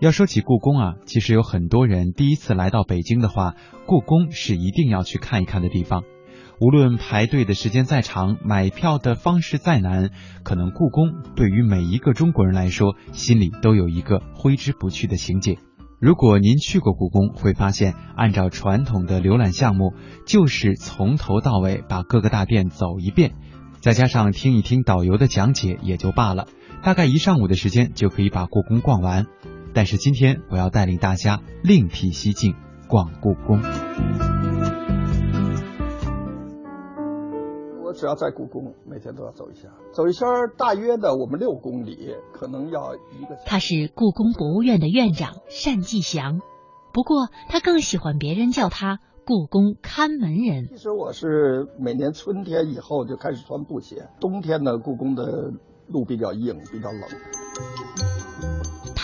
要说起故宫啊，其实有很多人第一次来到北京的话，故宫是一定要去看一看的地方。无论排队的时间再长，买票的方式再难，可能故宫对于每一个中国人来说，心里都有一个挥之不去的情结。如果您去过故宫，会发现，按照传统的浏览项目，就是从头到尾把各个大殿走一遍，再加上听一听导游的讲解也就罢了，大概一上午的时间就可以把故宫逛完。但是今天我要带领大家另辟蹊径，逛故宫。我只要在故宫，每天都要走一下，走一圈大约的我们六公里，可能要一个。他是故宫博物院的院长单霁翔，不过他更喜欢别人叫他故宫看门人。其实我是每年春天以后就开始穿布鞋，冬天呢，故宫的路比较硬，比较冷。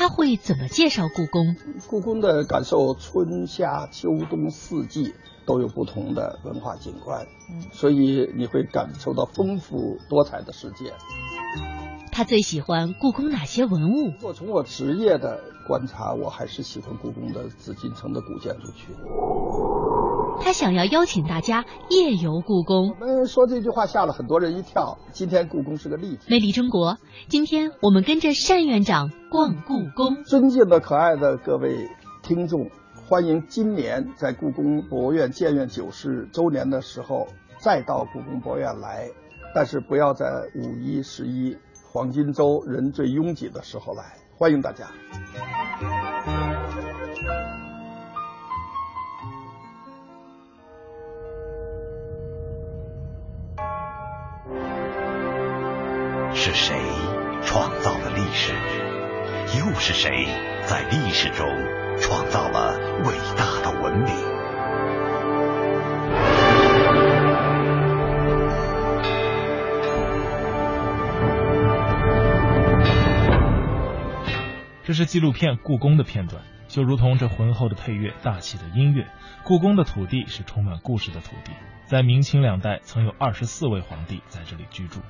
他会怎么介绍故宫？故宫的感受，春夏秋冬四季。都有不同的文化景观，所以你会感受到丰富多彩的世界。他最喜欢故宫哪些文物？我从我职业的观察，我还是喜欢故宫的紫禁城的古建筑群。他想要邀请大家夜游故宫。我们说这句话吓了很多人一跳。今天故宫是个例子。魅力中国，今天我们跟着单院长逛故宫。尊敬的可爱的各位听众。欢迎今年在故宫博物院建院九十周年的时候再到故宫博物院来，但是不要在五一、十一黄金周人最拥挤的时候来。欢迎大家。是谁创造了历史？又是谁在历史中？创造了伟大的文明。这是纪录片《故宫》的片段，就如同这浑厚的配乐、大气的音乐。故宫的土地是充满故事的土地，在明清两代曾有二十四位皇帝在这里居住。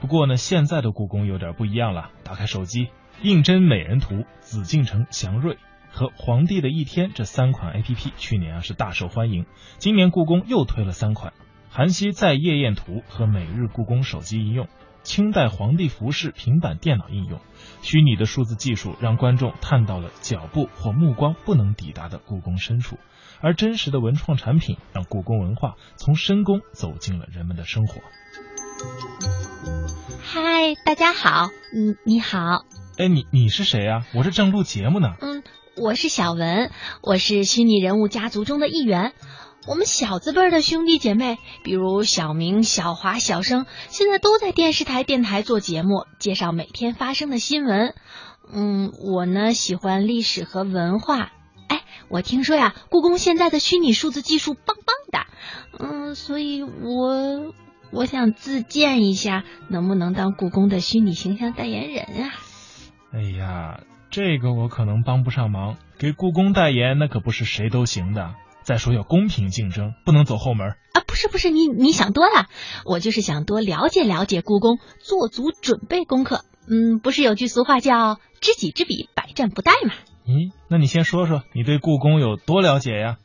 不过呢，现在的故宫有点不一样了。打开手机，胤禛美人图、紫禁城祥瑞。和皇帝的一天这三款 A P P 去年啊是大受欢迎，今年故宫又推了三款：韩熙载夜宴图和每日故宫手机应用、清代皇帝服饰平板电脑应用。虚拟的数字技术让观众探到了脚步或目光不能抵达的故宫深处，而真实的文创产品让故宫文化从深宫走进了人们的生活。嗨，大家好，嗯，你好。哎，你你是谁啊？我是正录节目呢。嗯。我是小文，我是虚拟人物家族中的一员。我们小字辈的兄弟姐妹，比如小明、小华、小生，现在都在电视台、电台做节目，介绍每天发生的新闻。嗯，我呢喜欢历史和文化。哎，我听说呀，故宫现在的虚拟数字技术棒棒的。嗯，所以我我想自荐一下，能不能当故宫的虚拟形象代言人啊？哎呀。这个我可能帮不上忙，给故宫代言那可不是谁都行的。再说要公平竞争，不能走后门啊！不是不是，你你想多了，我就是想多了解了解故宫，做足准备功课。嗯，不是有句俗话叫“知己知彼，百战不殆”吗？咦，那你先说说你对故宫有多了解呀？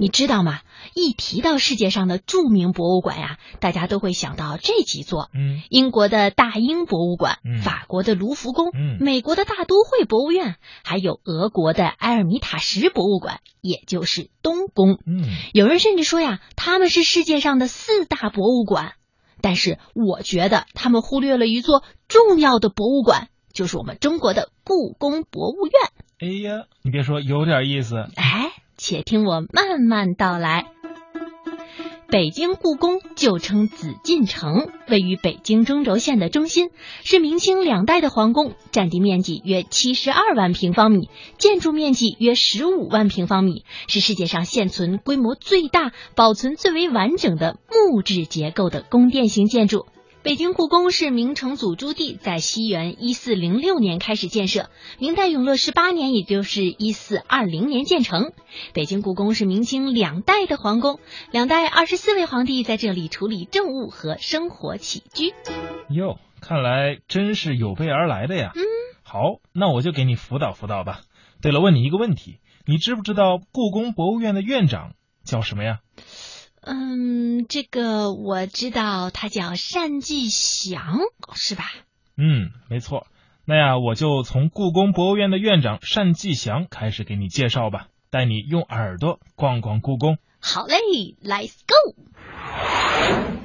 你知道吗？一提到世界上的著名博物馆呀，大家都会想到这几座：嗯，英国的大英博物馆，法国的卢浮宫，美国的大都会博物院，还有俄国的埃尔米塔什博物馆，也就是东宫。嗯，有人甚至说呀，他们是世界上的四大博物馆。但是我觉得他们忽略了一座重要的博物馆，就是我们中国的故宫博物院。哎呀，你别说，有点意思。哎。且听我慢慢道来。北京故宫旧称紫禁城，位于北京中轴线的中心，是明清两代的皇宫，占地面积约七十二万平方米，建筑面积约十五万平方米，是世界上现存规模最大、保存最为完整的木质结构的宫殿型建筑。北京故宫是明成祖朱棣在西元一四零六年开始建设，明代永乐十八年，也就是一四二零年建成。北京故宫是明清两代的皇宫，两代二十四位皇帝在这里处理政务和生活起居。哟，看来真是有备而来的呀。嗯，好，那我就给你辅导辅导吧。对了，问你一个问题，你知不知道故宫博物院的院长叫什么呀？嗯，这个我知道，他叫单霁翔，是吧？嗯，没错。那呀，我就从故宫博物院的院长单霁翔开始给你介绍吧，带你用耳朵逛逛故宫。好嘞，Let's go。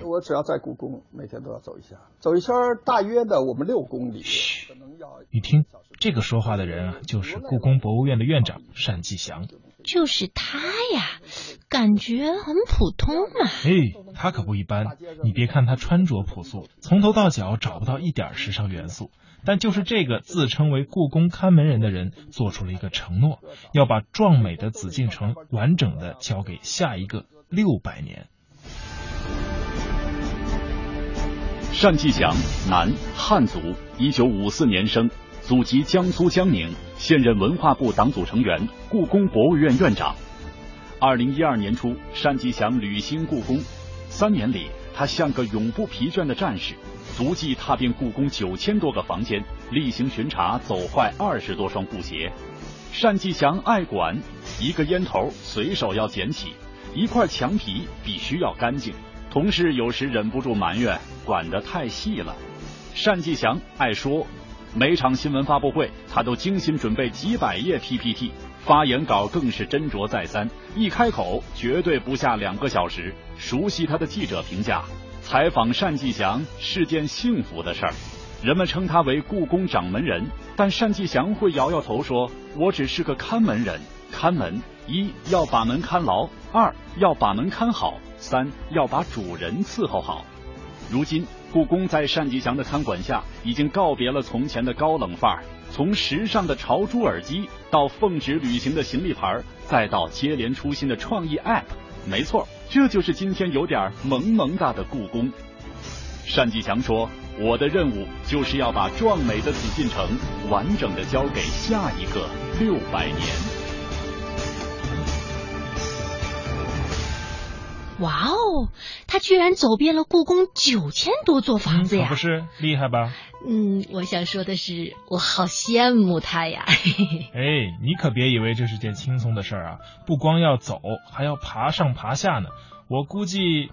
我只要在故宫，每天都要走一下，走一圈大约的我们六公里。可能要你听，这个说话的人啊，就是故宫博物院的院长单霁翔。就是他呀，感觉很普通嘛。哎，他可不一般。你别看他穿着朴素，从头到脚找不到一点时尚元素，但就是这个自称为故宫看门人的人，做出了一个承诺，要把壮美的紫禁城完整的交给下一个六百年。单霁翔，男，汉族，一九五四年生，祖籍江苏江宁，现任文化部党组成员，故宫博物院院长。二零一二年初，单霁翔履新故宫，三年里，他像个永不疲倦的战士，足迹踏遍故宫九千多个房间，例行巡查走坏二十多双布鞋。单霁翔爱管，一个烟头随手要捡起，一块墙皮必须要干净。同事有时忍不住埋怨，管得太细了。单霁翔爱说，每场新闻发布会，他都精心准备几百页 PPT，发言稿更是斟酌再三，一开口绝对不下两个小时。熟悉他的记者评价，采访单霁翔是件幸福的事儿。人们称他为故宫掌门人，但单霁翔会摇摇头说：“我只是个看门人，看门一要把门看牢，二要把门看好。”三要把主人伺候好。如今，故宫在单霁翔的看管下，已经告别了从前的高冷范儿，从时尚的潮珠耳机，到奉旨旅行的行李牌，再到接连出新的创意 App。没错，这就是今天有点萌萌哒的故宫。单霁翔说：“我的任务就是要把壮美的紫禁城完整的交给下一个六百年。”哇哦，他居然走遍了故宫九千多座房子呀！不是厉害吧？嗯，我想说的是，我好羡慕他呀！哎，你可别以为这是件轻松的事儿啊！不光要走，还要爬上爬下呢。我估计，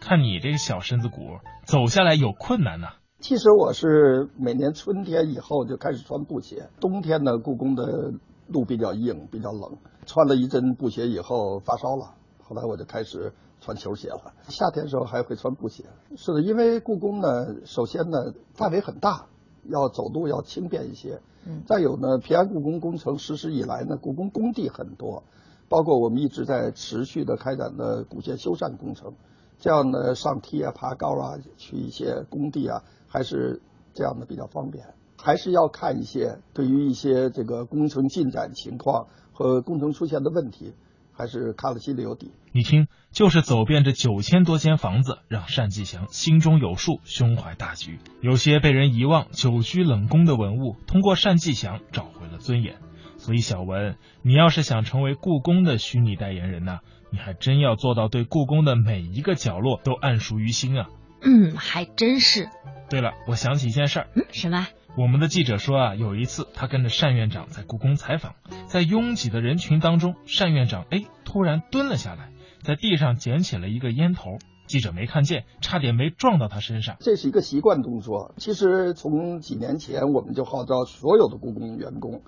看你这个小身子骨，走下来有困难呢。其实我是每年春天以后就开始穿布鞋，冬天呢，故宫的路比较硬，比较冷，穿了一阵布鞋以后发烧了，后来我就开始。穿球鞋了，夏天时候还会穿布鞋。是的，因为故宫呢，首先呢范围很大，要走路要轻便一些。嗯。再有呢，平安故宫工程实施以来呢，故宫工地很多，包括我们一直在持续的开展的古建修缮工程，这样呢上梯啊、爬高啊、去一些工地啊，还是这样的比较方便。还是要看一些对于一些这个工程进展情况和工程出现的问题。还是看了心里有底。你听，就是走遍这九千多间房子，让单霁翔心中有数，胸怀大局。有些被人遗忘、久居冷宫的文物，通过单霁翔找回了尊严。所以，小文，你要是想成为故宫的虚拟代言人呢，你还真要做到对故宫的每一个角落都暗熟于心啊。嗯，还真是。对了，我想起一件事儿。嗯，什么？我们的记者说啊，有一次他跟着单院长在故宫采访，在拥挤的人群当中，单院长哎突然蹲了下来，在地上捡起了一个烟头，记者没看见，差点没撞到他身上。这是一个习惯动作。其实从几年前我们就号召所有的故宫员工，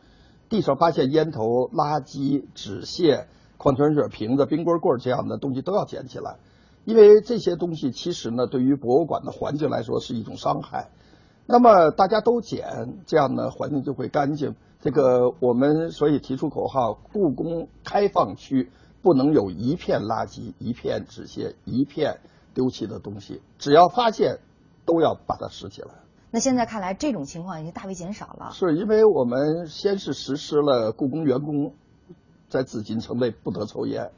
地上发现烟头、垃圾、纸屑、矿泉水瓶子、冰棍棍这样的东西都要捡起来，因为这些东西其实呢，对于博物馆的环境来说是一种伤害。那么大家都捡，这样呢环境就会干净。这个我们所以提出口号：故宫开放区不能有一片垃圾、一片纸屑、一片丢弃的东西，只要发现，都要把它拾起来。那现在看来，这种情况已经大为减少了。是因为我们先是实施了故宫员工在紫禁城内不得抽烟，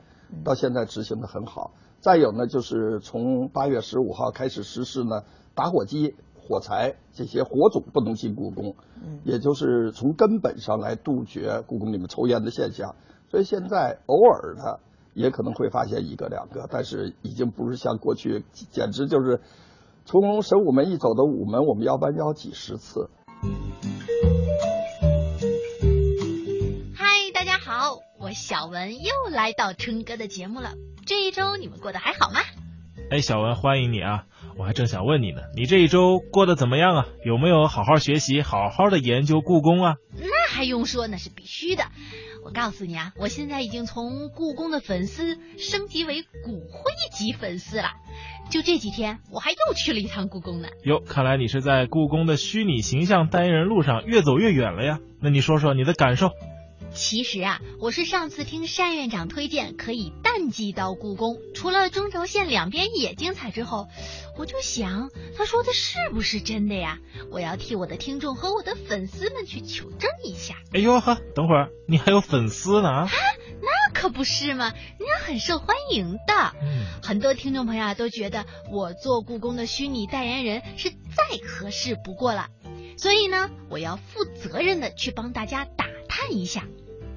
到现在执行的很好。再有呢，就是从八月十五号开始实施呢，打火机。火柴这些火种不能进故宫，也就是从根本上来杜绝故宫里面抽烟的现象。所以现在偶尔的也可能会发现一个两个，但是已经不是像过去，简直就是从神武门一走到午门，我们要弯腰几十次。我小文又来到春哥的节目了。这一周你们过得还好吗？哎，小文，欢迎你啊！我还正想问你呢，你这一周过得怎么样啊？有没有好好学习，好好的研究故宫啊？那还用说，那是必须的。我告诉你啊，我现在已经从故宫的粉丝升级为骨灰级粉丝了。就这几天，我还又去了一趟故宫呢。哟，看来你是在故宫的虚拟形象代言人路上越走越远了呀。那你说说你的感受？其实啊，我是上次听单院长推荐可以淡季到故宫，除了中轴线两边也精彩之后，我就想他说的是不是真的呀？我要替我的听众和我的粉丝们去求证一下。哎呦呵，等会儿你还有粉丝呢啊？那可不是嘛，人家很受欢迎的，很多听众朋友都觉得我做故宫的虚拟代言人是再合适不过了，所以呢，我要负责任的去帮大家打探一下。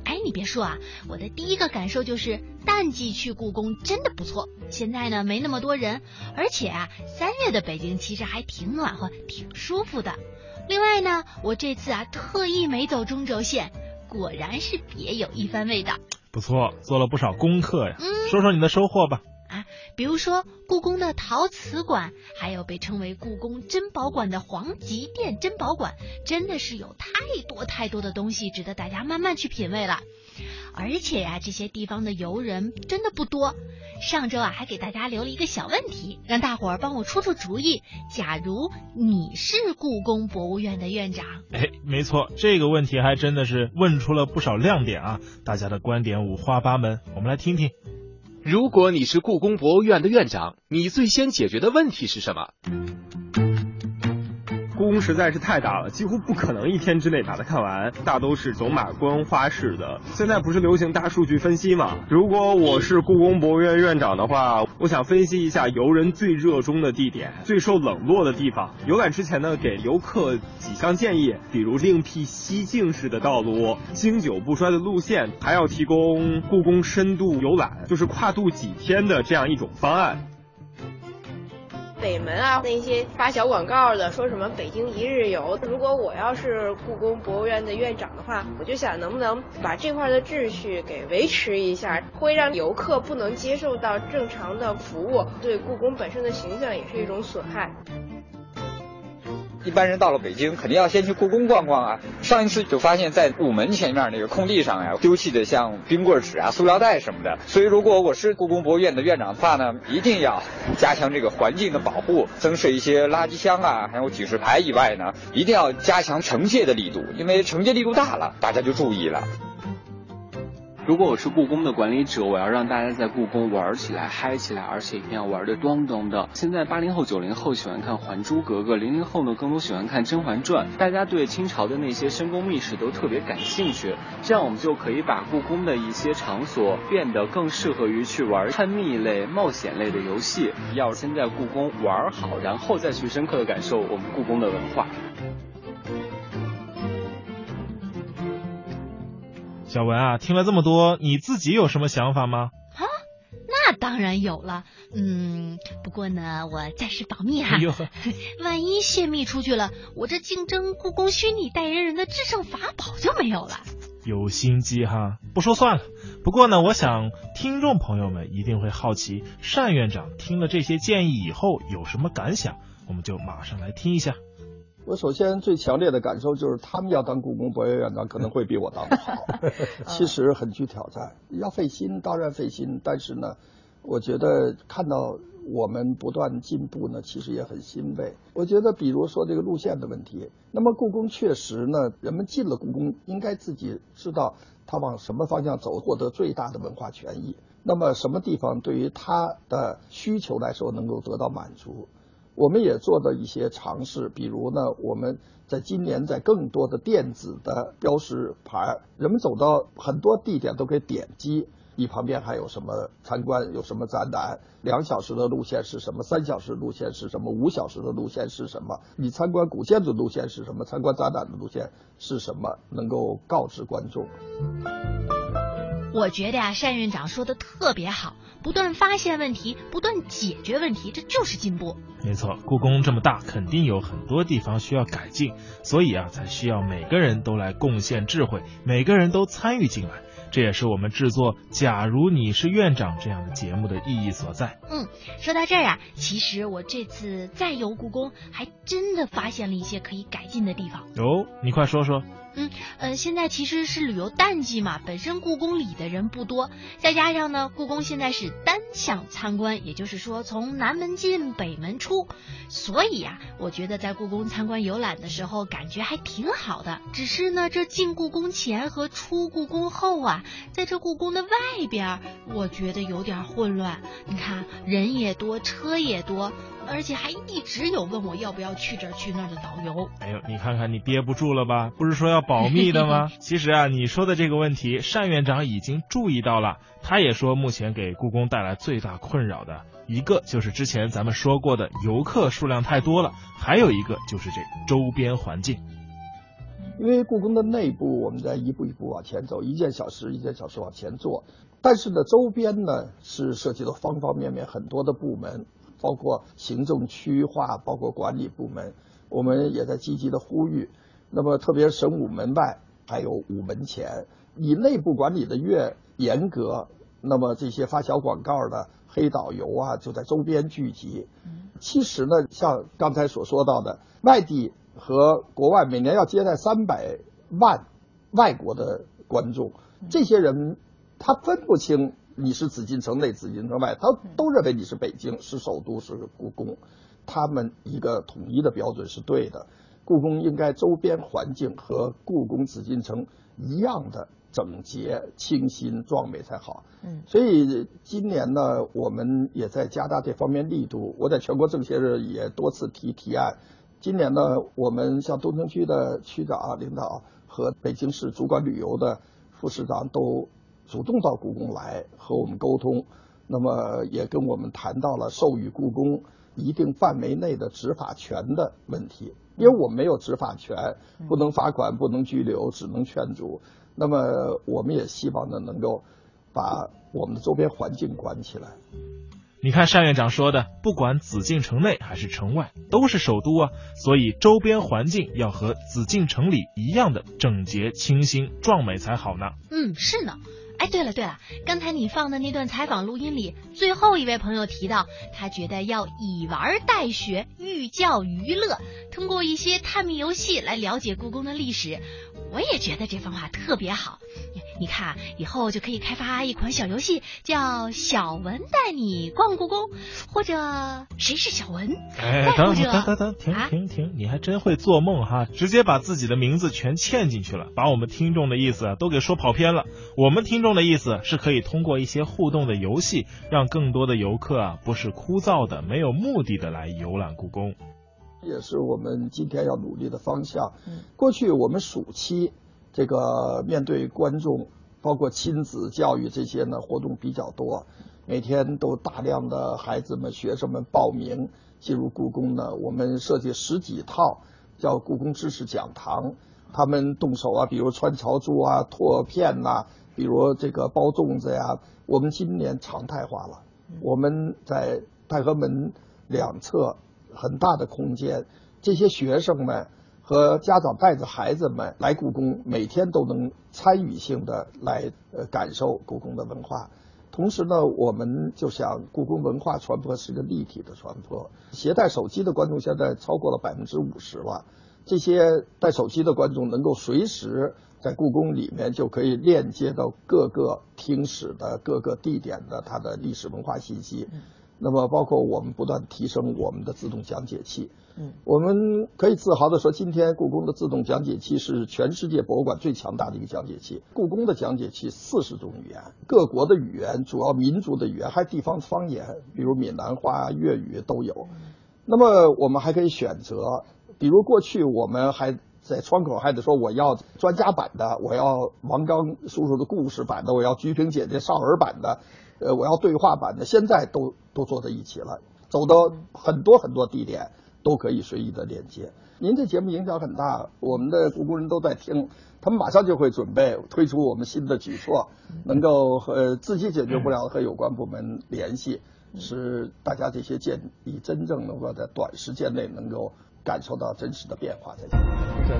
哎，你别说啊，我的第一个感受就是淡季去故宫真的不错。现在呢没那么多人，而且啊三月的北京其实还挺暖和、挺舒服的。另外呢，我这次啊特意没走中轴线，果然是别有一番味道。不错，做了不少功课呀。说说你的收获吧。比如说故宫的陶瓷馆，还有被称为故宫珍宝馆的皇极殿珍宝馆，真的是有太多太多的东西值得大家慢慢去品味了。而且呀，这些地方的游人真的不多。上周啊，还给大家留了一个小问题，让大伙儿帮我出出主意。假如你是故宫博物院的院长，哎，没错，这个问题还真的是问出了不少亮点啊！大家的观点五花八门，我们来听听。如果你是故宫博物院的院长，你最先解决的问题是什么？故宫实在是太大了，几乎不可能一天之内把它看完，大都是走马观花式的。现在不是流行大数据分析吗？如果我是故宫博物院院长的话，我想分析一下游人最热衷的地点、最受冷落的地方。游览之前呢，给游客几项建议，比如另辟蹊径式的道路、经久不衰的路线，还要提供故宫深度游览，就是跨度几天的这样一种方案。北门啊，那些发小广告的，说什么北京一日游。如果我要是故宫博物院的院长的话，我就想能不能把这块的秩序给维持一下，会让游客不能接受到正常的服务，对故宫本身的形象也是一种损害。一般人到了北京，肯定要先去故宫逛逛啊。上一次就发现，在午门前面那个空地上呀，丢弃的像冰棍纸啊、塑料袋什么的。所以，如果我是故宫博物院的院长的话呢，一定要加强这个环境的保护，增设一些垃圾箱啊，还有警示牌以外呢，一定要加强惩戒的力度，因为惩戒力度大了，大家就注意了。如果我是故宫的管理者，我要让大家在故宫玩起来、嗨起来，而且一定要玩的咚咚的。现在八零后、九零后喜欢看《还珠格格》，零零后呢更多喜欢看《甄嬛传》。大家对清朝的那些深宫秘史都特别感兴趣，这样我们就可以把故宫的一些场所变得更适合于去玩探秘类、冒险类的游戏。要先在故宫玩好，然后再去深刻的感受我们故宫的文化。小文啊，听了这么多，你自己有什么想法吗？啊，那当然有了。嗯，不过呢，我暂时保密哈。万一泄密出去了，我这竞争故宫虚拟代言人的制胜法宝就没有了。有心机哈，不说算了。不过呢，我想听众朋友们一定会好奇，单院长听了这些建议以后有什么感想？我们就马上来听一下。我首先最强烈的感受就是，他们要当故宫博物院院长，可能会比我当的好。其实很具挑战，要费心，当然费心。但是呢，我觉得看到我们不断进步呢，其实也很欣慰。我觉得，比如说这个路线的问题，那么故宫确实呢，人们进了故宫，应该自己知道他往什么方向走，获得最大的文化权益。那么什么地方对于他的需求来说能够得到满足？我们也做了一些尝试，比如呢，我们在今年在更多的电子的标识牌，人们走到很多地点都可以点击，你旁边还有什么参观，有什么展览，两小时的路线是什么，三小时路线是什么，五小时的路线是什么，你参观古建筑路线是什么，参观展览的路线是什么，能够告知观众。我觉得呀，单院长说的特别好，不断发现问题，不断解决问题，这就是进步。没错，故宫这么大，肯定有很多地方需要改进，所以啊，才需要每个人都来贡献智慧，每个人都参与进来。这也是我们制作《假如你是院长》这样的节目的意义所在。嗯，说到这儿啊，其实我这次再游故宫，还真的发现了一些可以改进的地方。哦，你快说说。嗯呃，现在其实是旅游淡季嘛，本身故宫里的人不多，再加上呢，故宫现在是单向参观，也就是说从南门进北门出，所以呀，我觉得在故宫参观游览的时候感觉还挺好的。只是呢，这进故宫前和出故宫后啊，在这故宫的外边，我觉得有点混乱。你看人也多，车也多。而且还一直有问我要不要去这儿去那儿的导游。哎呦，你看看你憋不住了吧？不是说要保密的吗？其实啊，你说的这个问题，单院长已经注意到了。他也说，目前给故宫带来最大困扰的一个就是之前咱们说过的游客数量太多了，还有一个就是这周边环境。因为故宫的内部我们在一步一步往前走，一件小事一件小事往前做，但是呢，周边呢是涉及到方方面面很多的部门。包括行政区划，包括管理部门，我们也在积极的呼吁。那么，特别神武门外还有午门前，你内部管理的越严格，那么这些发小广告的黑导游啊，就在周边聚集。其实呢，像刚才所说到的，外地和国外每年要接待三百万外国的观众，这些人他分不清。你是紫禁城内、紫禁城外，他都认为你是北京，是首都，是故宫。他们一个统一的标准是对的。故宫应该周边环境和故宫、紫禁城一样的整洁、清新、壮美才好。嗯，所以今年呢，我们也在加大这方面力度。我在全国政协日也多次提提案。今年呢，我们像东城区的区长、领导和北京市主管旅游的副市长都。主动到故宫来和我们沟通，那么也跟我们谈到了授予故宫一定范围内的执法权的问题，因为我们没有执法权，不能罚款，不能拘留，只能劝阻。那么我们也希望呢，能够把我们的周边环境管起来。你看单院长说的，不管紫禁城内还是城外，都是首都啊，所以周边环境要和紫禁城里一样的整洁、清新、壮美才好呢。嗯，是呢。哎，对了对了，刚才你放的那段采访录音里，最后一位朋友提到，他觉得要以玩代学，寓教于乐，通过一些探秘游戏来了解故宫的历史。我也觉得这番话特别好，你看以后就可以开发一款小游戏，叫“小文带你逛故宫”，或者谁是小文？哎，等等等等，停停停！你还真会做梦哈，直接把自己的名字全嵌进去了，把我们听众的意思都给说跑偏了。我们听众的意思是可以通过一些互动的游戏，让更多的游客啊，不是枯燥的、没有目的的来游览故宫。也是我们今天要努力的方向。过去我们暑期这个面对观众，包括亲子教育这些呢活动比较多，每天都大量的孩子们、学生们报名进入故宫呢。我们设计十几套叫故宫知识讲堂，他们动手啊，比如穿朝珠啊、拓片呐，比如这个包粽子呀。我们今年常态化了，我们在太和门两侧。很大的空间，这些学生们和家长带着孩子们来故宫，每天都能参与性的来呃感受故宫的文化。同时呢，我们就想故宫文化传播是个立体的传播。携带手机的观众现在超过了百分之五十了，这些带手机的观众能够随时在故宫里面就可以链接到各个听史的各个地点的它的历史文化信息。那么，包括我们不断提升我们的自动讲解器。嗯，我们可以自豪地说，今天故宫的自动讲解器是全世界博物馆最强大的一个讲解器。故宫的讲解器四十种语言，各国的语言，主要民族的语言，还有地方方言，比如闽南话、粤语都有。那么，我们还可以选择，比如过去我们还在窗口还得说我要专家版的，我要王刚叔叔的故事版的，我要菊萍姐姐少儿版的。呃，我要对话版的，现在都都坐在一起了，走到很多很多地点都可以随意的连接。您这节目影响很大，我们的故宫人都在听，他们马上就会准备推出我们新的举措，能够和自己解决不了和有关部门联系，使大家这些建议真正能够在短时间内能够感受到真实的变化。对，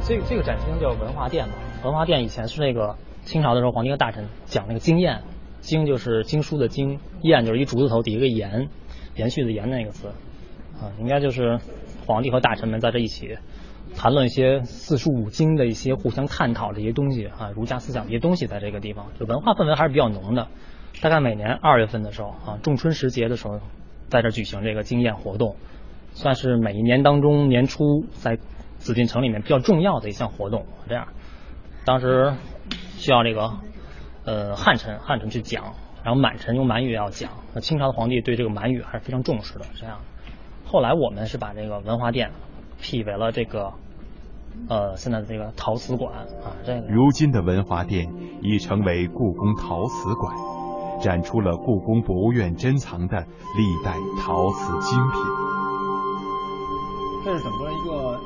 这这个展厅叫文化殿嘛，文化殿以前是那个清朝的时候，皇帝和大臣讲那个经验，经就是经书的经，验就是一竹字头底一个延，延续的延那个词，啊，应该就是皇帝和大臣们在这一起谈论一些四书五经的一些互相探讨这些东西啊，儒家思想这些东西，在这个地方，就文化氛围还是比较浓的。大概每年二月份的时候啊，仲春时节的时候，在这举行这个经验活动，算是每一年当中年初在紫禁城里面比较重要的一项活动。这样，当时需要这个呃汉臣汉臣去讲，然后满臣用满语要讲。那清朝的皇帝对这个满语还是非常重视的。这样，后来我们是把这个文华殿辟为了这个呃现在的这个陶瓷馆啊。这个如今的文华殿已成为故宫陶瓷馆，展出了故宫博物院珍藏的历代陶瓷精品。这是整个一个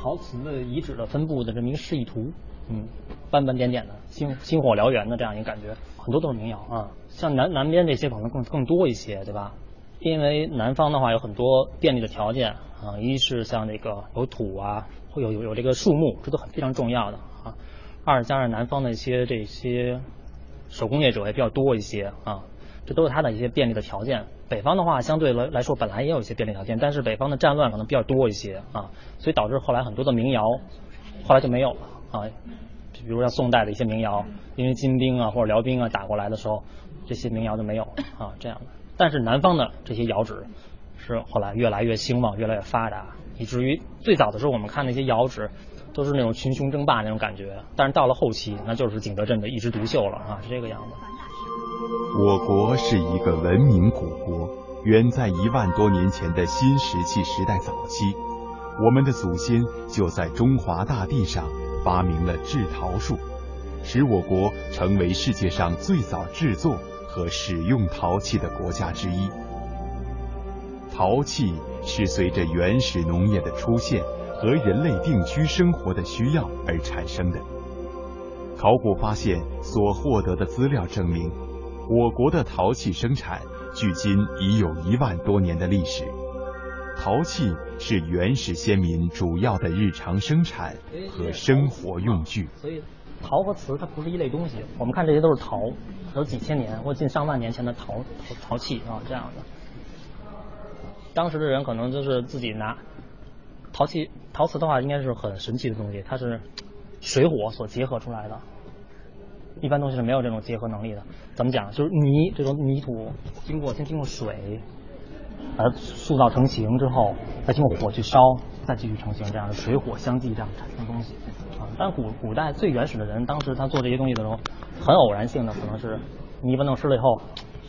陶瓷的遗址的分布的这么一个示意图，嗯，斑斑点点的，星星火燎原的这样一个感觉，很多都是民谣啊。像南南边这些可能更更多一些，对吧？因为南方的话有很多便利的条件啊，一是像这个有土啊，会有有有这个树木，这都很非常重要的啊。二加上南方的一些这些手工业者也比较多一些啊，这都是它的一些便利的条件。北方的话相对来来说本来也有一些便利条件，但是北方的战乱可能比较多一些啊，所以导致后来很多的民谣后来就没有了啊。比如像宋代的一些民谣，因为金兵啊或者辽兵啊打过来的时候，这些民谣就没有啊这样的。但是南方的这些窑址是后来越来越兴旺，越来越发达，以至于最早的时候我们看那些窑址都是那种群雄争霸那种感觉，但是到了后期那就是景德镇的一枝独秀了啊，是这个样子。我国是一个文明古国，远在一万多年前的新石器时代早期，我们的祖先就在中华大地上发明了制陶术，使我国成为世界上最早制作和使用陶器的国家之一。陶器是随着原始农业的出现和人类定居生活的需要而产生的。考古发现所获得的资料证明，我国的陶器生产距今已有一万多年的历史。陶器是原始先民主要的日常生产和生活用具。所以，陶和瓷它不是一类东西。我们看这些都是陶，有几千年或近上万年前的陶陶陶器啊，这样的。当时的人可能就是自己拿陶器、陶瓷的话，应该是很神奇的东西，它是水火所结合出来的。一般东西是没有这种结合能力的。怎么讲？就是泥这种泥土，经过先经过水，把它塑造成型之后，再经过火去烧，再继续成型，这样的水火相继这样产生东西。啊，但古古代最原始的人，当时他做这些东西的时候，很偶然性的，可能是泥巴弄湿了以后，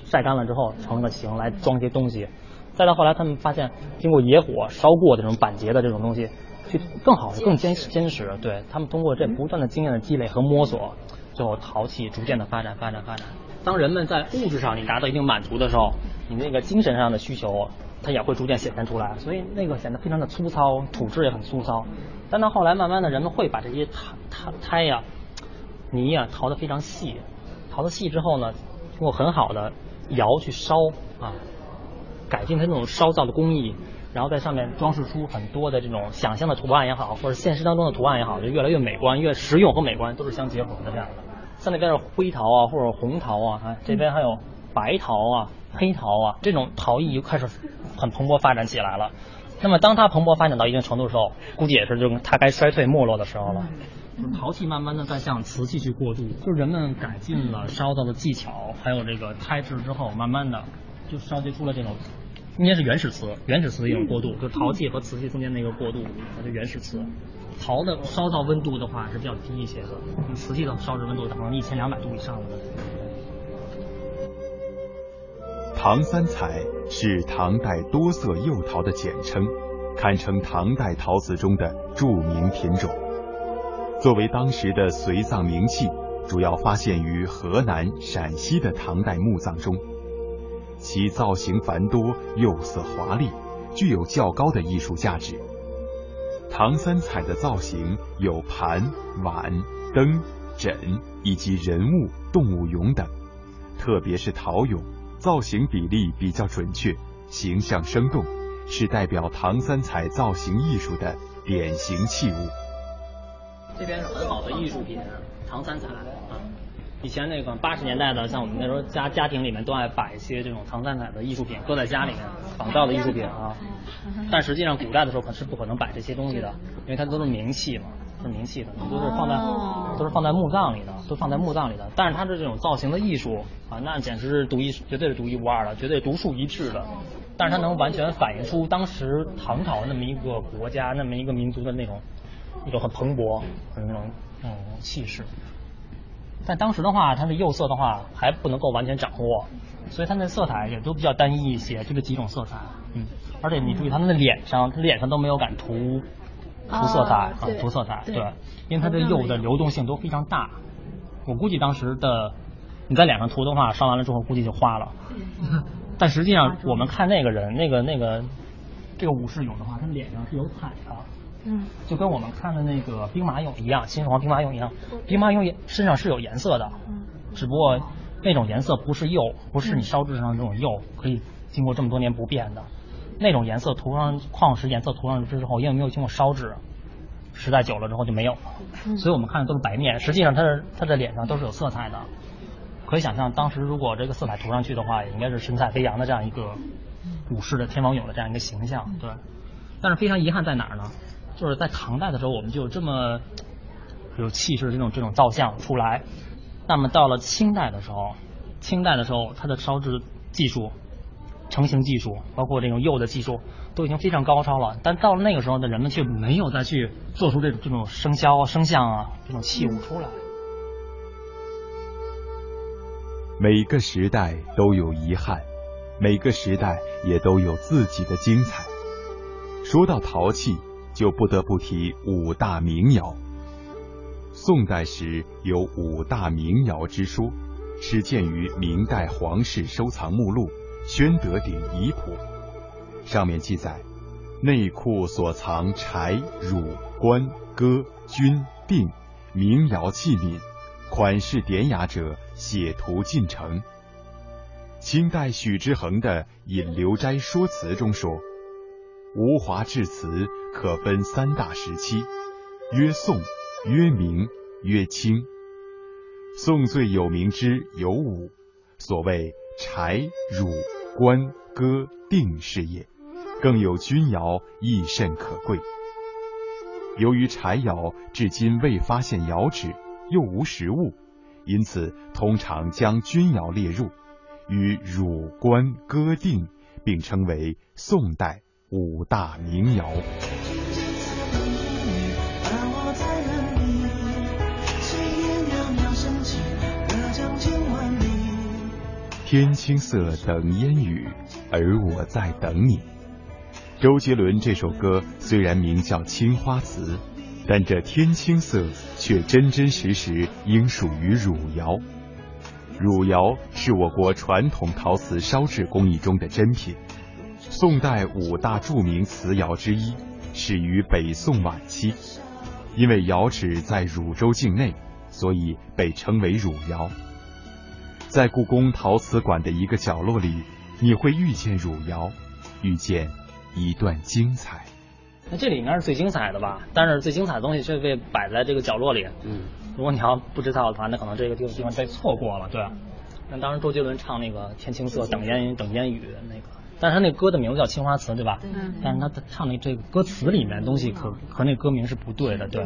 晒干了之后成了形来装些东西。再到后来，他们发现经过野火烧过的这种板结的这种东西，就更好、更坚实、坚实。对他们通过这不断的经验的积累和摸索。最后，陶器逐渐的发展，发展，发展。当人们在物质上你达到一定满足的时候，你那个精神上的需求，它也会逐渐显现出来。所以那个显得非常的粗糙，土质也很粗糙。但到后来，慢慢的人们会把这些胎胎胎呀、泥呀淘得非常细，淘得细之后呢，通过很好的窑去烧啊，改进它那种烧造的工艺，然后在上面装饰出很多的这种想象的图案也好，或者现实当中的图案也好，就越来越美观，越实用和美观都是相结合的这样的。像那边是灰陶啊，或者红陶啊，啊，这边还有白陶啊、黑陶啊，这种陶艺就开始很蓬勃发展起来了。那么当它蓬勃发展到一定程度的时候，估计也是就它该衰退没落的时候了。陶器慢慢的在向瓷器去过渡，就人们改进了烧造的技巧，还有这个胎制之后，慢慢的就烧结出了这种，应该是原始瓷，原始瓷的一种过渡，就陶器和瓷器中间那个过渡，它是原始瓷。陶的烧造温度的话是比较低一些的，瓷器的烧制温度可能一千两百度以上的。唐三彩是唐代多色釉陶的简称，堪称唐代陶瓷中的著名品种。作为当时的随葬名器，主要发现于河南、陕西的唐代墓葬中。其造型繁多，釉色华丽，具有较高的艺术价值。唐三彩的造型有盘、碗、灯、枕以及人物、动物俑等，特别是陶俑，造型比例比较准确，形象生动，是代表唐三彩造型艺术的典型器物。这边是很好的艺术品，唐三彩啊。以前那个八十年代的，像我们那时候家家庭里面都爱摆一些这种唐三彩的艺术品，搁在家里面仿造的艺术品啊。但实际上古代的时候可是不可能摆这些东西的，因为它都是名器嘛，是名器的，都是放在都是放在墓葬里的，都放在墓葬里的。但是它的这种造型的艺术啊，那简直是独一，绝对是独一无二的，绝对独树一帜的。但是它能完全反映出当时唐朝那么一个国家、那么一个民族的那种一种很蓬勃、很那种那种气势。但当时的话，它的釉色的话还不能够完全掌握，所以它那色彩也都比较单一一些，就这几种色彩。嗯，而且你注意，他们的脸上，它脸上都没有敢涂涂色彩啊，涂色彩。对，因为它这釉的流动性都非常大。我估计当时的你在脸上涂的话，烧完了之后估计就花了。但实际上，我们看那个人，那个那个这个武士俑的话，他脸上是有彩的，嗯，就跟我们看的那个兵马俑一样，秦始皇兵马俑一样，兵马俑也身上是有颜色的，嗯，只不过那种颜色不是釉，不是你烧制上这种釉可以经过这么多年不变的，那种颜色涂上矿石颜色涂上去之后，因为没有经过烧制，时代久了之后就没有了，所以我们看的都是白面，实际上它的它的脸上都是有色彩的。可以想象，当时如果这个色彩涂上去的话，也应该是神采飞扬的这样一个武士的天王俑的这样一个形象，对。但是非常遗憾在哪儿呢？就是在唐代的时候，我们就有这么有气势的这种这种造像出来。那么到了清代的时候，清代的时候，它的烧制技术、成型技术，包括这种釉的技术，都已经非常高超了。但到了那个时候的人们却没有再去做出这种这种生肖、生像啊这种器物出来。每个时代都有遗憾，每个时代也都有自己的精彩。说到陶器，就不得不提五大名窑。宋代时有五大名窑之说，始见于明代皇室收藏目录《宣德鼎遗谱》，上面记载，内库所藏柴、汝、官、戈、钧、定名窑器皿。款式典雅者，写图进城。清代许之衡的《引流斋说辞》中说：“吴华制瓷可分三大时期，曰宋，曰明，曰清。宋最有名之有五，所谓柴、汝、官、戈、定是也。更有钧窑，亦甚可贵。由于柴窑至今未发现窑址。”又无实物，因此通常将钧窑列入，与汝官戈定并称为宋代五大名窑。天青色等烟雨，而我在等你。周杰伦这首歌虽然名叫《青花瓷》。但这天青色却真真实实应属于汝窑。汝窑是我国传统陶瓷烧制工艺中的珍品，宋代五大著名瓷窑之一，始于北宋晚期。因为窑址在汝州境内，所以被称为汝窑。在故宫陶瓷馆的一个角落里，你会遇见汝窑，遇见一段精彩。那这里应该是最精彩的吧？但是最精彩的东西却被摆在这个角落里。嗯，如果你要不知道的话，那可能这个地地方被错过了，对。那当时周杰伦唱那个《天青色等烟等烟雨》那个，但是他那歌的名字叫《青花瓷》，对吧？嗯。但是他唱的这个歌词里面东西可和那歌名是不对的，对。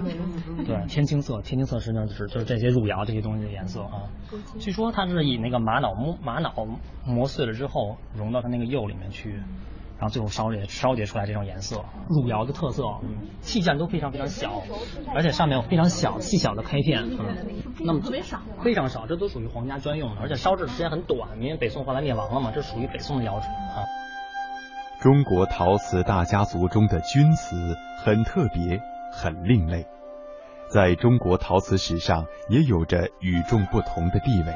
对，天青色，天青色实际上就是就是这些汝窑这些东西的颜色啊。据说它是以那个玛瑙磨玛瑙磨碎了之后融到它那个釉里面去。然后最后烧结烧结出来这种颜色，汝窑的特色，嗯，器件都非常非常小，而且上面有非常小细小的开片，嗯，那么特别少，非常少，这都属于皇家专用的，而且烧制时间很短，因为北宋后来灭亡了嘛，这属于北宋的窑址啊。中国陶瓷大家族中的钧瓷很特别，很另类，在中国陶瓷史上也有着与众不同的地位。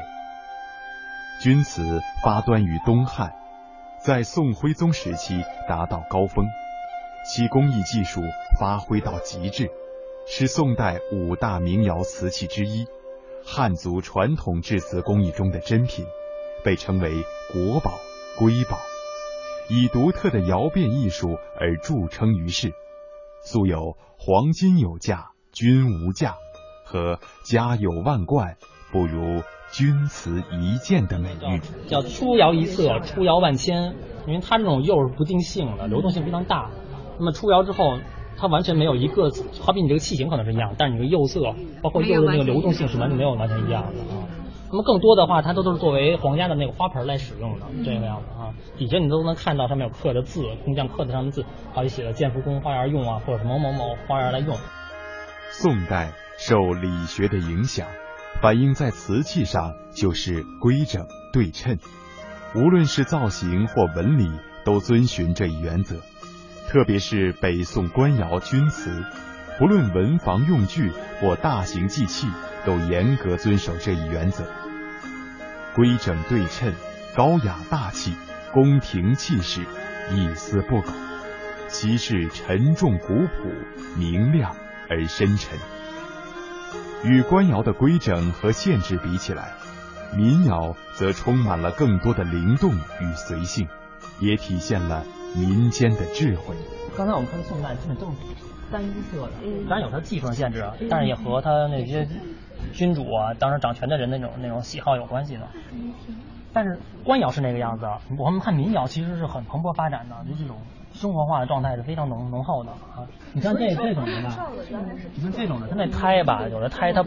钧瓷发端于东汉。在宋徽宗时期达到高峰，其工艺技术发挥到极致，是宋代五大名窑瓷器之一，汉族传统制瓷工艺中的珍品，被称为国宝、瑰宝，以独特的窑变艺术而著称于世，素有“黄金有价，钧无价”、“和家有万贯不如君瓷一件的美誉。叫出窑一色，出窑万千，因为它这种釉是不定性的，流动性非常大。那么出窑之后，它完全没有一个，好比你这个器型可能是一样，但是你这个釉色，包括釉的那个流动性是完全没有完全一样的啊。那么更多的话，它都都是作为皇家的那个花盆来使用的，这个样子啊。底下你都能看到上面有刻的字，工匠刻的上的字，好像写的建福宫花园用啊，或者是某某某花园来用。宋代受理学的影响，反映在瓷器上就是规整对称，无论是造型或纹理，都遵循这一原则。特别是北宋官窑钧瓷，不论文房用具或大型祭器，都严格遵守这一原则。规整对称、高雅大气、宫廷气势，一丝不苟；其势沉重古朴、明亮而深沉。与官窑的规整和限制比起来，民窑则充满了更多的灵动与随性，也体现了。民间的智慧。刚才我们看宋代基本都是单一色的，当然有它技术上限制啊，但是也和它那些君主啊，当时掌权的人那种那种喜好有关系的。但是官窑是那个样子，我们看民窑其实是很蓬勃发展的，就这种生活化的状态是非常浓浓厚的啊。你像这这种的吧，你像这种的，它那胎吧，有的胎它。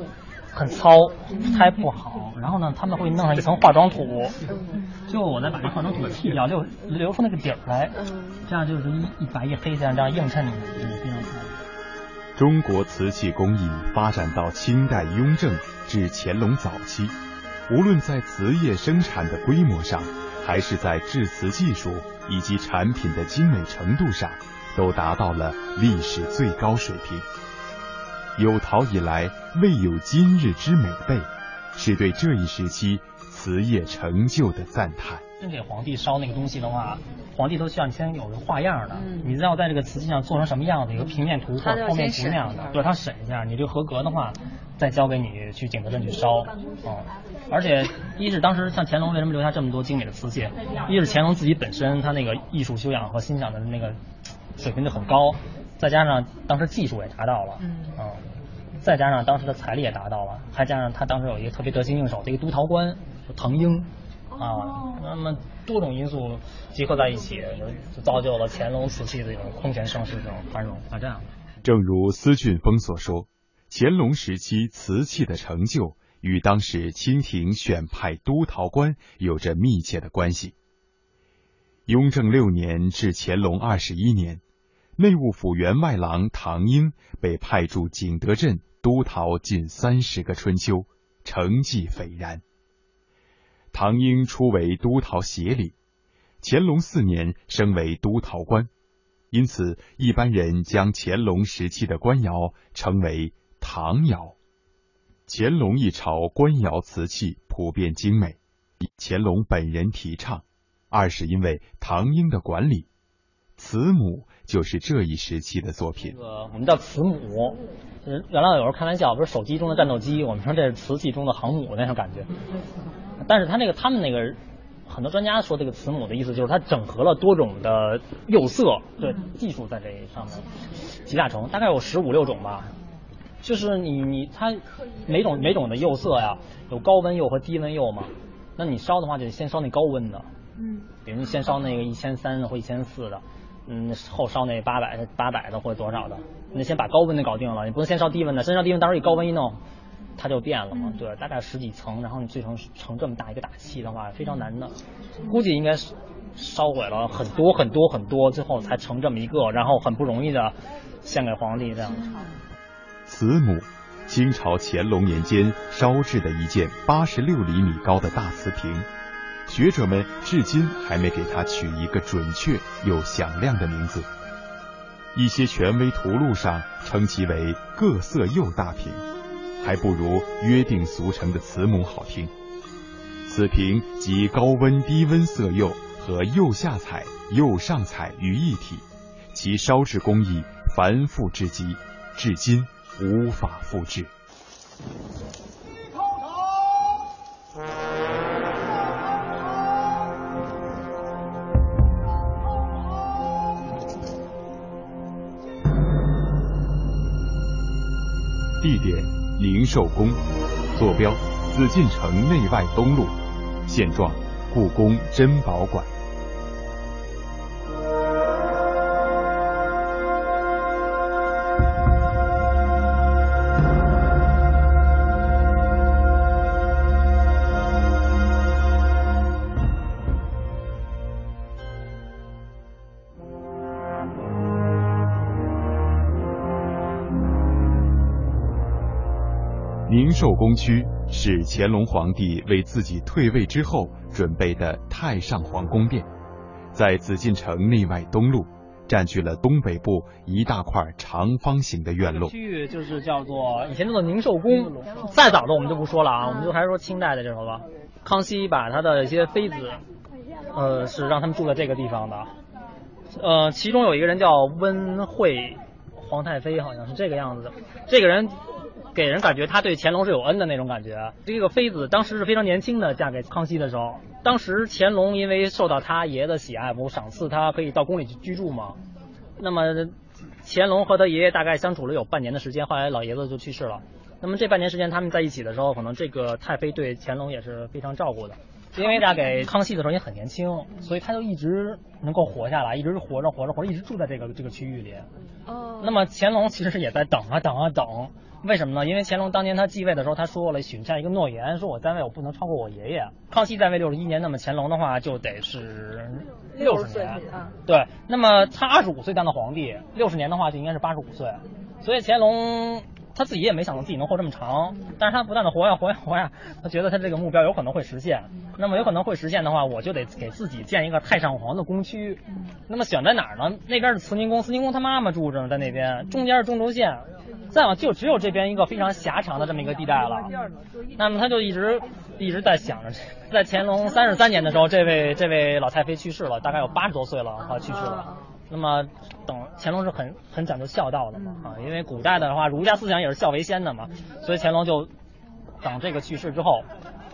很糙，胎不好，然后呢，他们会弄上一层化妆土，最后我再把这化妆土剔掉，留留出那个底儿来，这样就是一一白一黑这样这样映衬，非常漂亮。中国瓷器工艺发展到清代雍正至乾隆早期，无论在瓷业生产的规模上，还是在制瓷技术以及产品的精美程度上，都达到了历史最高水平。有陶以来未有今日之美备，是对这一时期瓷业成就的赞叹。真给皇帝烧那个东西的话，皇帝都需要你先有个画样的，你知道在这个瓷器上做成什么样子，有个平面图或者剖面图那样的，对他审一下，你这合格的话，再交给你去景德镇去烧。嗯，而且一是当时像乾隆为什么留下这么多精美的瓷器，一是乾隆自己本身他那个艺术修养和欣赏的那个水平就很高。再加上当时技术也达到了，嗯，再加上当时的财力也达到了，还加上他当时有一个特别得心应手的一个督陶官唐英，啊，那么多种因素集合在一起，就造就了乾隆瓷器的这种空前盛世、这种繁荣啊。这样，正如司俊峰所说，乾隆时期瓷器的成就与当时清廷选派督陶官有着密切的关系。雍正六年至乾隆二十一年。内务府员外郎唐英被派驻景德镇督陶近三十个春秋，成绩斐然。唐英初为督陶协理，乾隆四年升为督陶官，因此一般人将乾隆时期的官窑称为唐窑。乾隆一朝官窑瓷器普遍精美，乾隆本人提倡，二是因为唐英的管理。慈母就是这一时期的作品。这个我们叫慈母，就是原来有时候开玩笑，不是手机中的战斗机，我们说这是瓷器中的航母那种感觉。但是他那个他们那个很多专家说这个慈母的意思就是它整合了多种的釉色，对技术在这上面集大成，大概有十五六种吧。就是你你它每种每种的釉色呀，有高温釉和低温釉嘛，那你烧的话就得先烧那高温的，嗯，比如你先烧那个一千三或一千四的。嗯，后烧那八百八百的或者多少的，那先把高温的搞定了，你不能先烧低温的，先烧低温，到时候一高温一弄，它就变了嘛。对，大概十几层，然后你最成成这么大一个大气的话，非常难的。估计应该是烧毁了很多很多很多，最后才成这么一个，然后很不容易的献给皇帝这样。慈母，清朝乾隆年间烧制的一件八十六厘米高的大瓷瓶。学者们至今还没给它取一个准确又响亮的名字。一些权威图录上称其为各色釉大瓶，还不如约定俗成的慈母好听。此瓶集高温低温色釉和釉下彩、釉上彩于一体，其烧制工艺繁复至极，至今无法复制。地点：宁寿宫，坐标紫禁城内外东路，现状故宫珍宝馆。宁寿宫区是乾隆皇帝为自己退位之后准备的太上皇宫殿，在紫禁城内外东路，占据了东北部一大块长方形的院落。区域就是叫做以前叫做宁寿宫，再早的我们就不说了啊，我们就还是说清代的这种吧。康熙把他的一些妃子，呃，是让他们住在这个地方的，呃，其中有一个人叫温惠皇太妃，好像是这个样子的，这个人。给人感觉他对乾隆是有恩的那种感觉。这个妃子当时是非常年轻的，嫁给康熙的时候，当时乾隆因为受到他爷的喜爱，不赏赐他可以到宫里去居住嘛？那么乾隆和他爷爷大概相处了有半年的时间，后来老爷子就去世了。那么这半年时间他们在一起的时候，可能这个太妃对乾隆也是非常照顾的。因为嫁给康熙的时候也很年轻，所以他就一直能够活下来，一直活着活着活着，一直住在这个这个区域里。哦。那么乾隆其实也在等啊等啊等。为什么呢？因为乾隆当年他继位的时候，他说了许下一个诺言，说我在位我不能超过我爷爷。康熙在位六十一年，那么乾隆的话就得是六十年。对，那么他二十五岁当的皇帝，六十年的话就应该是八十五岁。所以乾隆他自己也没想到自己能活这么长，但是他不断的活呀活呀活呀，他觉得他这个目标有可能会实现。那么有可能会实现的话，我就得给自己建一个太上皇的宫区。那么选在哪儿呢？那边是慈宁宫，慈宁宫他妈妈住着呢，在那边，中间是中轴线。再往就只有这边一个非常狭长的这么一个地带了，那么他就一直一直在想着，在乾隆三十三年的时候，这位这位老太妃去世了，大概有八十多岁了她去世了。那么等乾隆是很很讲究孝道的嘛啊，因为古代的话儒家思想也是孝为先的嘛，所以乾隆就等这个去世之后，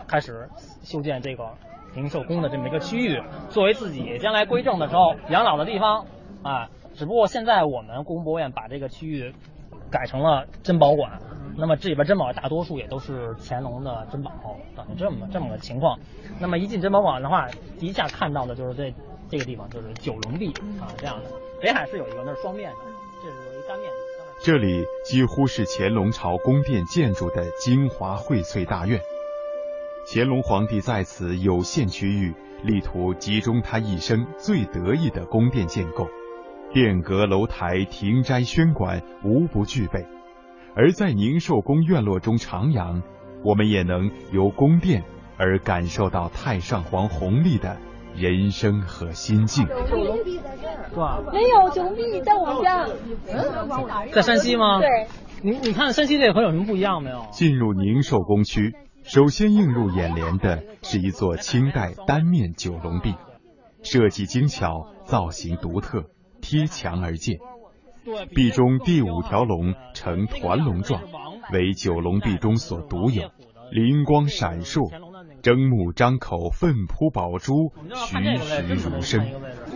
开始修建这个宁寿宫的这么一个区域，作为自己将来归政的时候养老的地方啊。只不过现在我们故宫博物院把这个区域。改成了珍宝馆，那么这里边珍宝大多数也都是乾隆的珍宝，等于这么这么个情况。那么一进珍宝馆的话，一下看到的就是这这个地方就是九龙壁啊这样的。北海是有一个，那是双面的，这是有一单面的。这里几乎是乾隆朝宫殿建筑的精华荟萃大院，乾隆皇帝在此有限区域，力图集中他一生最得意的宫殿建构。殿阁楼台、亭斋轩馆无不具备，而在宁寿宫院落中徜徉，我们也能由宫殿而感受到太上皇弘历的人生和心境。九龙壁在这儿，没有九龙壁在我家。嗯，在山西吗？对。你你看山西这和有什么不一样没有？进入宁寿宫区，首先映入眼帘的是一座清代单面九龙壁，设计精巧，造型独特。贴墙而建，壁中第五条龙呈团龙状，为九龙壁中所独有，灵光闪烁，睁目张口，奋扑宝珠，栩栩如生。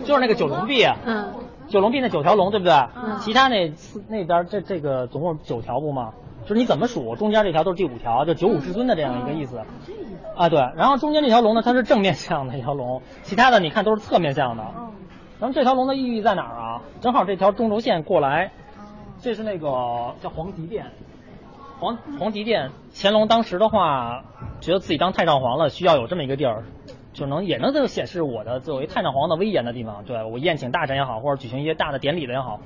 就是那个九龙壁，嗯，九龙壁那九条龙，对不对？嗯。其他那那边这这个总共九条不吗？就是你怎么数，中间这条都是第五条，就九五至尊的这样一个意思。啊，对。然后中间这条龙呢，它是正面向的一条龙，其他的你看都是侧面向的。咱们这条龙的意义在哪儿啊？正好这条中轴线过来，这是那个叫黄极殿，皇皇极殿。乾隆当时的话，觉得自己当太上皇了，需要有这么一个地儿，就能也能就显示我的作为太上皇的威严的地方。对我宴请大臣也好，或者举行一些大的典礼的也好，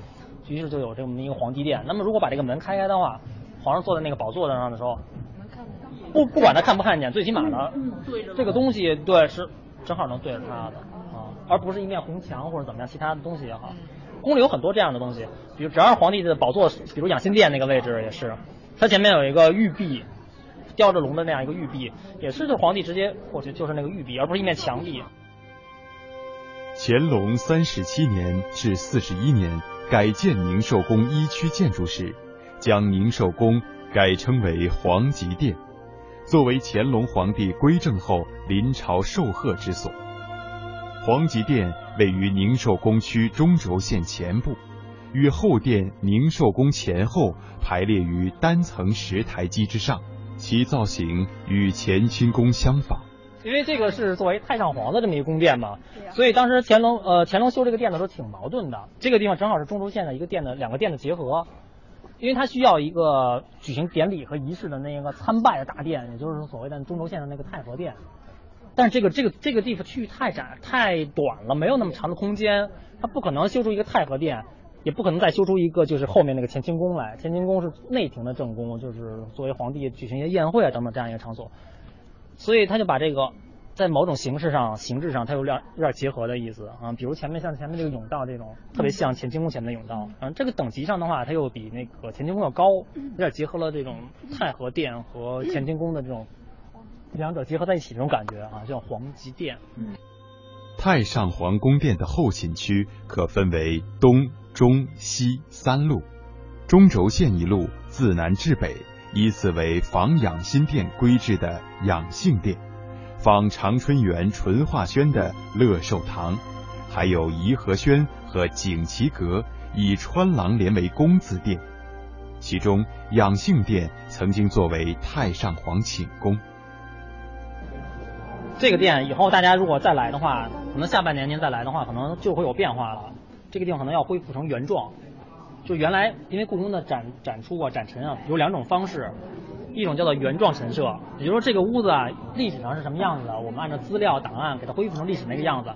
于是就有这么一个皇极殿。那么如果把这个门开开的话，皇上坐在那个宝座上的时候，不不管他看不看见，最起码呢，这个东西对是正好能对着他的啊。而不是一面红墙或者怎么样，其他的东西也好，宫里有很多这样的东西，比如只要是皇帝的宝座，比如养心殿那个位置也是，它前面有一个玉璧，雕着龙的那样一个玉璧，也是就皇帝直接过去就是那个玉璧，而不是一面墙壁。乾隆三十七年至四十一年改建宁寿宫一区建筑时，将宁寿宫改称为皇极殿，作为乾隆皇帝归政后临朝受贺之所。皇极殿位于宁寿宫区中轴线前部，与后殿宁寿宫前后排列于单层石台基之上，其造型与乾清宫相仿。因为这个是作为太上皇的这么一个宫殿嘛，所以当时乾隆呃乾隆修这个殿的时候挺矛盾的。这个地方正好是中轴线的一个殿的两个殿的结合，因为它需要一个举行典礼和仪式的那个参拜的大殿，也就是所谓的中轴线的那个太和殿。但是这个这个这个地方区域太窄太短了，没有那么长的空间，它不可能修出一个太和殿，也不可能再修出一个就是后面那个乾清宫来。乾清宫是内廷的正宫，就是作为皇帝举行一些宴会啊等等这样一个场所。所以他就把这个在某种形式上、形制上，它有点有点结合的意思啊。比如前面像前面这个甬道这种，特别像乾清宫前面的甬道。嗯，这个等级上的话，它又比那个乾清宫要高，有点结合了这种太和殿和乾清宫的这种两者结合在一起这种感觉啊，叫皇极殿。嗯，太上皇宫殿的后寝区可分为东、中、西三路，中轴线一路自南至北。依次为仿养心殿规制的养性殿，仿长春园纯化轩的乐寿堂，还有颐和轩和景祺阁以穿廊连为宫字殿。其中养性殿曾经作为太上皇寝宫。这个殿以后大家如果再来的话，可能下半年您再来的话，可能就会有变化了。这个地方可能要恢复成原状。就原来，因为故宫的展展出啊、展陈啊，有两种方式，一种叫做原状陈设，也就是说这个屋子啊，历史上是什么样子的，我们按照资料档案给它恢复成历史那个样子，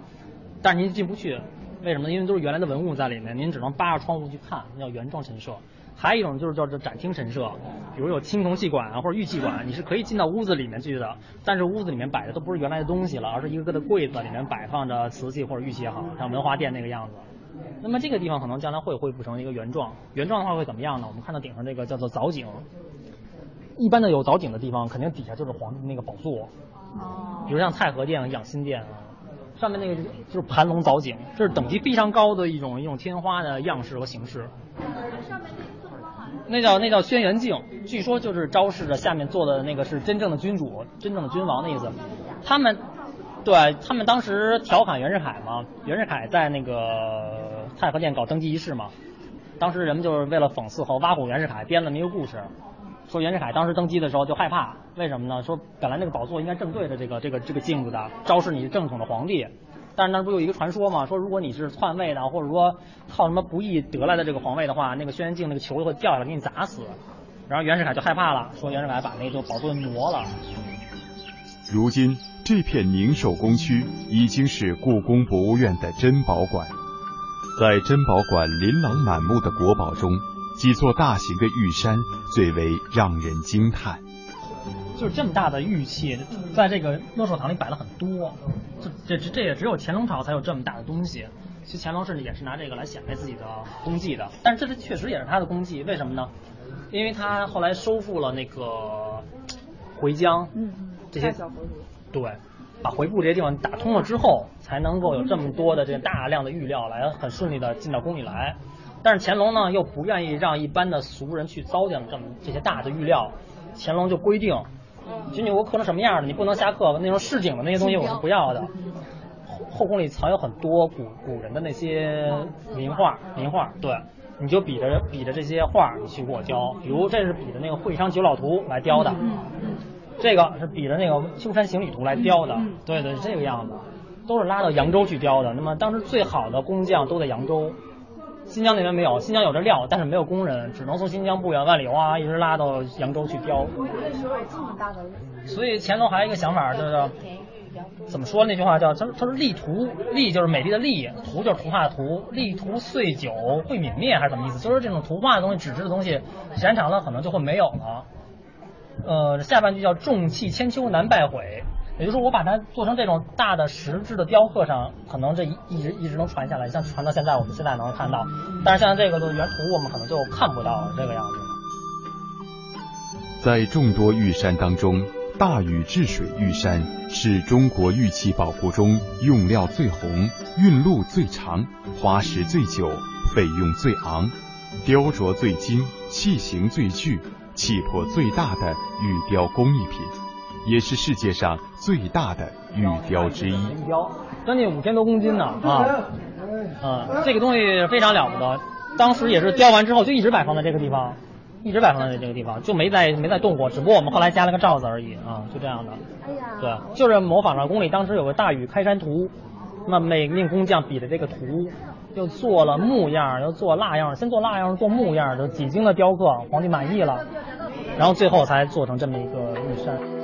但是您进不去，为什么？因为都是原来的文物在里面，您只能扒着窗户去看，那叫原状陈设。还有一种就是叫做展厅陈设，比如有青铜器馆啊或者玉器馆，你是可以进到屋子里面去的，但是屋子里面摆的都不是原来的东西了，而是一个个的柜子里面摆放着瓷器或者玉器也好，像文华殿那个样子。那么这个地方可能将来会恢复成一个原状，原状的话会怎么样呢？我们看到顶上这个叫做藻井，一般的有藻井的地方，肯定底下就是皇帝那个宝座，哦，比如像太和殿、养心殿啊，上面那个就是盘龙藻井，这是等级非常高的一种一种天花的样式和形式。那叫那叫轩辕镜，据说就是昭示着下面坐的那个是真正的君主、真正的君王的意思。他们。对他们当时调侃袁世凯嘛，袁世凯在那个太和殿搞登基仪式嘛，当时人们就是为了讽刺和挖苦袁世凯，编了么一个故事，说袁世凯当时登基的时候就害怕，为什么呢？说本来那个宝座应该正对着这个这个这个镜子的，昭示你是正统的皇帝，但是那不有一个传说嘛，说如果你是篡位的，或者说靠什么不义得来的这个皇位的话，那个轩辕镜那个球会掉下来给你砸死，然后袁世凯就害怕了，说袁世凯把那个宝座挪了。如今。这片宁寿宫区已经是故宫博物院的珍宝馆，在珍宝馆琳琅满目的国宝中，几座大型的玉山最为让人惊叹。就是这么大的玉器，在这个乐寿堂里摆了很多，这这这也只有乾隆朝才有这么大的东西。其实乾隆甚至也是拿这个来显摆自己的功绩的，但是这是确实也是他的功绩，为什么呢？因为他后来收复了那个回疆，嗯，这些。对，把回部这些地方打通了之后，才能够有这么多的这大量的玉料来很顺利的进到宫里来。但是乾隆呢，又不愿意让一般的俗人去糟践这么这些大的玉料，乾隆就规定，君主国刻成什么样的，你不能瞎刻。那种市井的那些东西我是不要的。后后宫里藏有很多古古人的那些名画，名画，对，你就比着比着这些画，你去给我雕。比如这是比的那个《会昌九老图》来雕的。这个是比着那个《秋山行旅图》来雕的，对对，这个样子，都是拉到扬州去雕的。那么当时最好的工匠都在扬州，新疆那边没有，新疆有这料，但是没有工人，只能从新疆不远万里哇，一直拉到扬州去雕。所以乾隆还有一个想法，就是怎么说那句话叫他说他说丽图丽就是美丽的丽，图就是图画的图，丽图碎久会泯灭还是什么意思？就是这种图画的东西、纸质的东西，时间长了可能就会没有了。呃，下半句叫重器千秋难败毁，也就是说我把它做成这种大的石质的雕刻上，可能这一一直一直能传下来，像传到现在，我们现在能看到。但是像这个的原图，我们可能就看不到这个样子。在众多玉山当中，大禹治水玉山是中国玉器宝库中用料最红、运路最长、花时最久、费用最昂、雕琢最精、器型最巨。气魄最大的玉雕工艺品，也是世界上最大的玉雕之一。玉雕将近五千多公斤呢啊！嗯，这个东西非常了不得。当时也是雕完之后就一直摆放在这个地方，一直摆放在这个地方，就没再没再动过。只不过我们后来加了个罩子而已啊，就这样的。哎呀，对，就是模仿着宫里当时有个大禹开山图，那每名工匠比的这个图，又做了木样，又做蜡样，先做蜡样，做木样，就几经的雕刻，皇帝满意了，然后最后才做成这么一个玉山。